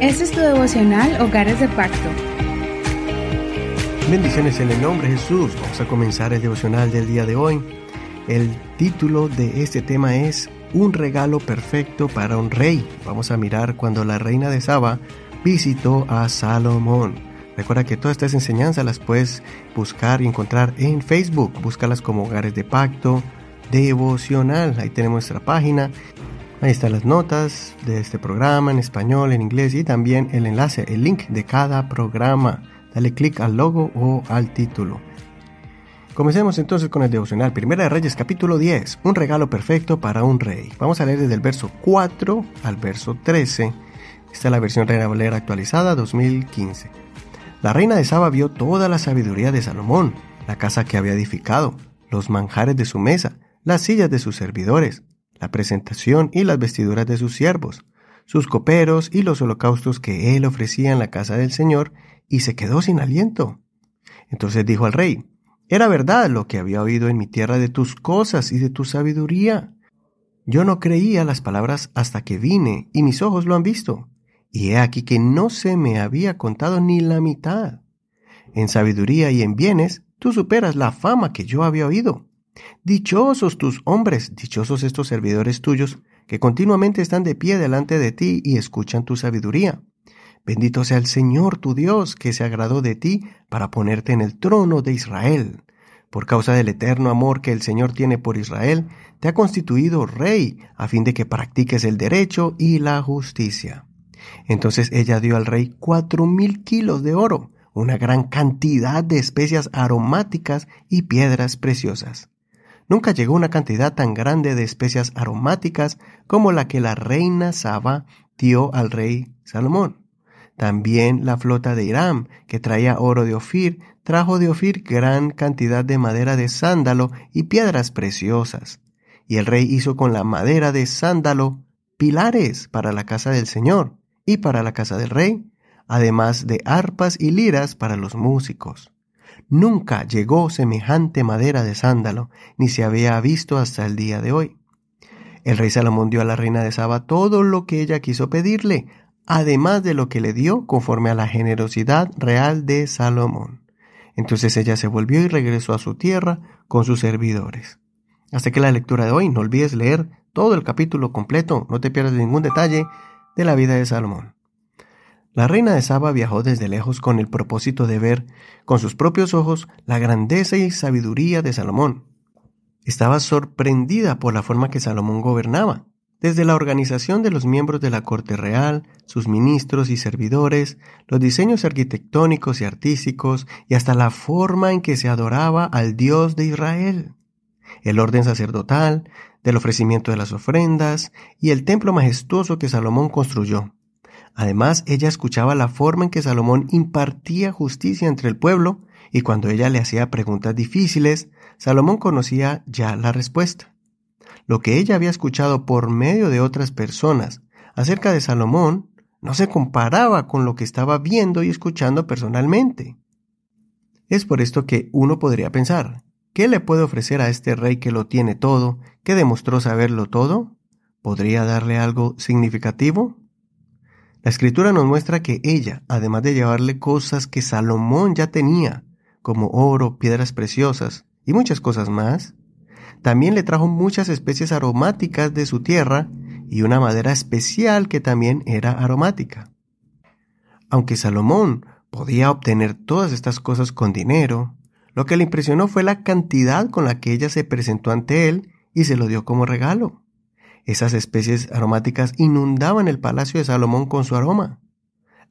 Este es tu devocional Hogares de Pacto. Bendiciones en el nombre de Jesús. Vamos a comenzar el devocional del día de hoy. El título de este tema es Un regalo perfecto para un rey. Vamos a mirar cuando la reina de Saba visitó a Salomón. Recuerda que todas estas enseñanzas las puedes buscar y encontrar en Facebook. Búscalas como Hogares de Pacto Devocional. Ahí tenemos nuestra página Ahí están las notas de este programa en español, en inglés y también el enlace, el link de cada programa. Dale clic al logo o al título. Comencemos entonces con el devocional. Primera de Reyes capítulo 10. Un regalo perfecto para un rey. Vamos a leer desde el verso 4 al verso 13. Esta es la versión Reina Valera actualizada 2015. La reina de Saba vio toda la sabiduría de Salomón, la casa que había edificado, los manjares de su mesa, las sillas de sus servidores, la presentación y las vestiduras de sus siervos, sus coperos y los holocaustos que él ofrecía en la casa del Señor, y se quedó sin aliento. Entonces dijo al rey, Era verdad lo que había oído en mi tierra de tus cosas y de tu sabiduría. Yo no creía las palabras hasta que vine, y mis ojos lo han visto, y he aquí que no se me había contado ni la mitad. En sabiduría y en bienes tú superas la fama que yo había oído. Dichosos tus hombres, dichosos estos servidores tuyos, que continuamente están de pie delante de ti y escuchan tu sabiduría. Bendito sea el Señor tu Dios, que se agradó de ti para ponerte en el trono de Israel. Por causa del eterno amor que el Señor tiene por Israel, te ha constituido rey, a fin de que practiques el derecho y la justicia. Entonces ella dio al rey cuatro mil kilos de oro, una gran cantidad de especias aromáticas y piedras preciosas. Nunca llegó una cantidad tan grande de especias aromáticas como la que la reina Saba dio al rey Salomón. También la flota de Irán, que traía oro de Ofir, trajo de Ofir gran cantidad de madera de sándalo y piedras preciosas. Y el rey hizo con la madera de sándalo pilares para la casa del Señor y para la casa del rey, además de arpas y liras para los músicos. Nunca llegó semejante madera de sándalo, ni se había visto hasta el día de hoy. El rey Salomón dio a la reina de Saba todo lo que ella quiso pedirle, además de lo que le dio conforme a la generosidad real de Salomón. Entonces ella se volvió y regresó a su tierra con sus servidores. Hasta que la lectura de hoy, no olvides leer todo el capítulo completo, no te pierdas ningún detalle de la vida de Salomón. La reina de Saba viajó desde lejos con el propósito de ver con sus propios ojos la grandeza y sabiduría de Salomón. Estaba sorprendida por la forma que Salomón gobernaba, desde la organización de los miembros de la corte real, sus ministros y servidores, los diseños arquitectónicos y artísticos, y hasta la forma en que se adoraba al Dios de Israel. El orden sacerdotal, del ofrecimiento de las ofrendas, y el templo majestuoso que Salomón construyó. Además, ella escuchaba la forma en que Salomón impartía justicia entre el pueblo y cuando ella le hacía preguntas difíciles, Salomón conocía ya la respuesta. Lo que ella había escuchado por medio de otras personas acerca de Salomón no se comparaba con lo que estaba viendo y escuchando personalmente. Es por esto que uno podría pensar, ¿qué le puede ofrecer a este rey que lo tiene todo, que demostró saberlo todo? ¿Podría darle algo significativo? La escritura nos muestra que ella, además de llevarle cosas que Salomón ya tenía, como oro, piedras preciosas y muchas cosas más, también le trajo muchas especies aromáticas de su tierra y una madera especial que también era aromática. Aunque Salomón podía obtener todas estas cosas con dinero, lo que le impresionó fue la cantidad con la que ella se presentó ante él y se lo dio como regalo. Esas especies aromáticas inundaban el palacio de Salomón con su aroma.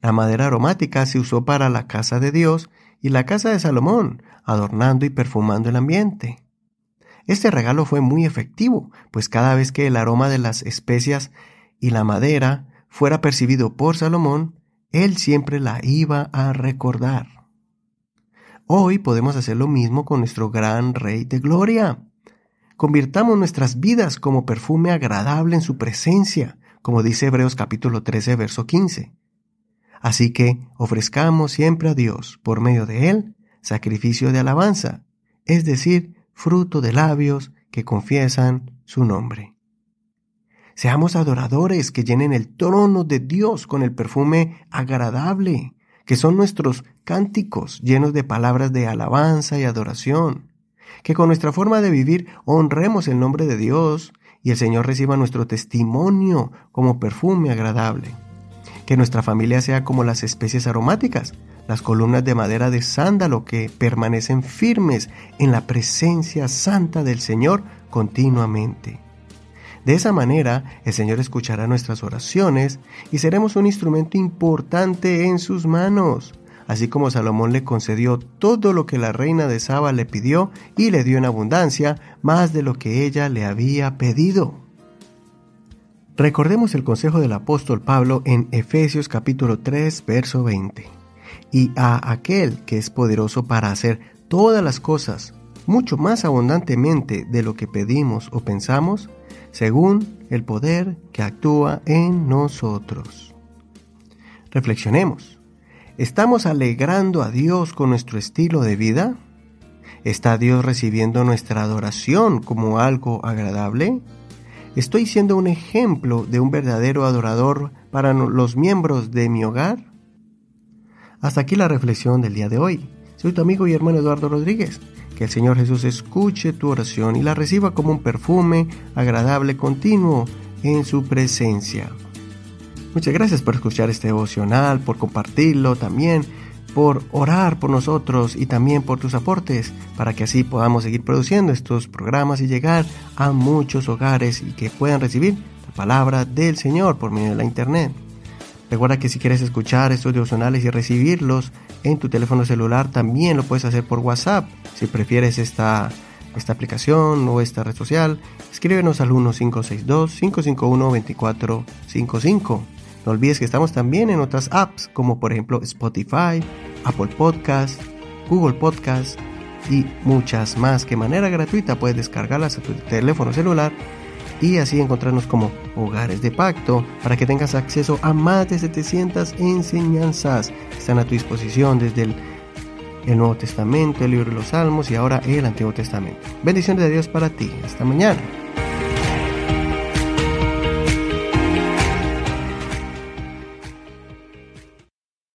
La madera aromática se usó para la casa de Dios y la casa de Salomón, adornando y perfumando el ambiente. Este regalo fue muy efectivo, pues cada vez que el aroma de las especias y la madera fuera percibido por Salomón, él siempre la iba a recordar. Hoy podemos hacer lo mismo con nuestro gran Rey de Gloria. Convirtamos nuestras vidas como perfume agradable en su presencia, como dice Hebreos capítulo 13, verso 15. Así que ofrezcamos siempre a Dios, por medio de Él, sacrificio de alabanza, es decir, fruto de labios que confiesan su nombre. Seamos adoradores que llenen el trono de Dios con el perfume agradable, que son nuestros cánticos llenos de palabras de alabanza y adoración. Que con nuestra forma de vivir honremos el nombre de Dios y el Señor reciba nuestro testimonio como perfume agradable. Que nuestra familia sea como las especies aromáticas, las columnas de madera de sándalo que permanecen firmes en la presencia santa del Señor continuamente. De esa manera, el Señor escuchará nuestras oraciones y seremos un instrumento importante en sus manos, así como Salomón le concedió todo lo que la reina de Saba le pidió y le dio en abundancia más de lo que ella le había pedido. Recordemos el consejo del apóstol Pablo en Efesios capítulo 3, verso 20. Y a aquel que es poderoso para hacer todas las cosas mucho más abundantemente de lo que pedimos o pensamos, según el poder que actúa en nosotros. Reflexionemos. ¿Estamos alegrando a Dios con nuestro estilo de vida? ¿Está Dios recibiendo nuestra adoración como algo agradable? ¿Estoy siendo un ejemplo de un verdadero adorador para los miembros de mi hogar? Hasta aquí la reflexión del día de hoy. Soy tu amigo y hermano Eduardo Rodríguez. Que el Señor Jesús escuche tu oración y la reciba como un perfume agradable continuo en su presencia. Muchas gracias por escuchar este devocional, por compartirlo también, por orar por nosotros y también por tus aportes para que así podamos seguir produciendo estos programas y llegar a muchos hogares y que puedan recibir la palabra del Señor por medio de la internet. Recuerda que si quieres escuchar estos devocionales y recibirlos en tu teléfono celular, también lo puedes hacer por WhatsApp. Si prefieres esta, esta aplicación o esta red social, escríbenos al 1562-551-2455. No olvides que estamos también en otras apps como por ejemplo Spotify, Apple Podcast, Google Podcast y muchas más que manera gratuita puedes descargarlas a tu teléfono celular y así encontrarnos como hogares de pacto para que tengas acceso a más de 700 enseñanzas que están a tu disposición desde el, el Nuevo Testamento, el libro de los Salmos y ahora el Antiguo Testamento. Bendiciones de Dios para ti. Hasta mañana.